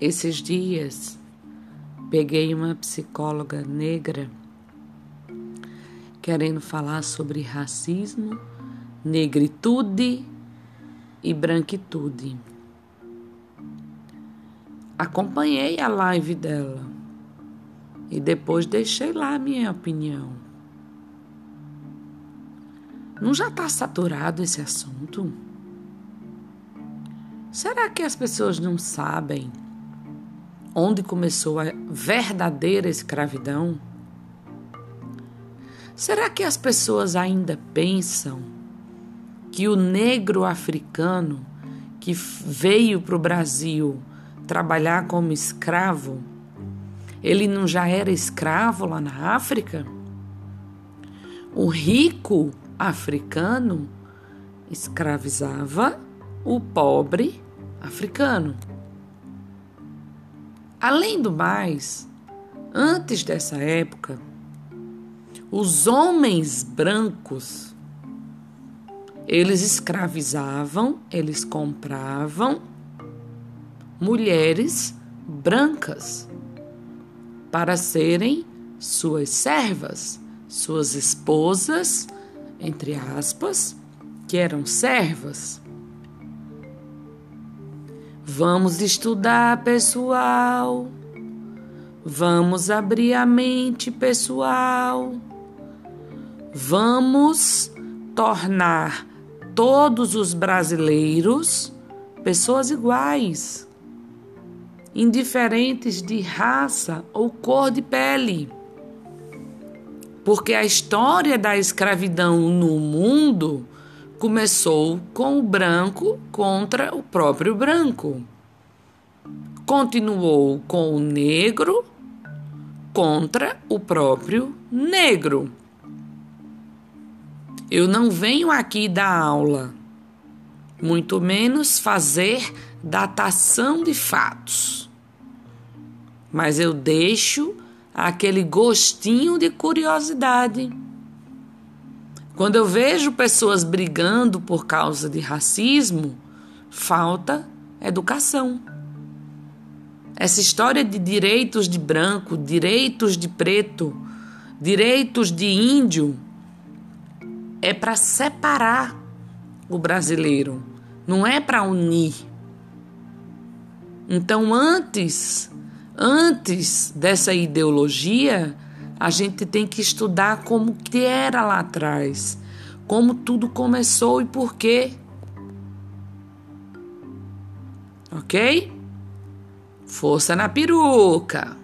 Esses dias peguei uma psicóloga negra querendo falar sobre racismo, negritude e branquitude. Acompanhei a live dela e depois deixei lá a minha opinião. Não já está saturado esse assunto? Será que as pessoas não sabem onde começou a verdadeira escravidão? Será que as pessoas ainda pensam que o negro africano que veio para o Brasil trabalhar como escravo, ele não já era escravo lá na África? O rico africano escravizava o pobre africano. Além do mais, antes dessa época, os homens brancos eles escravizavam, eles compravam mulheres brancas para serem suas servas, suas esposas, entre aspas, que eram servas. Vamos estudar, pessoal. Vamos abrir a mente, pessoal. Vamos tornar todos os brasileiros pessoas iguais, indiferentes de raça ou cor de pele. Porque a história da escravidão no mundo começou com o branco contra o próprio branco. Continuou com o negro contra o próprio negro. Eu não venho aqui dar aula, muito menos fazer datação de fatos. Mas eu deixo aquele gostinho de curiosidade. Quando eu vejo pessoas brigando por causa de racismo, falta educação. Essa história de direitos de branco, direitos de preto, direitos de índio é para separar o brasileiro, não é para unir. Então, antes, antes dessa ideologia, a gente tem que estudar como que era lá atrás, como tudo começou e por quê. OK? Força na peruca.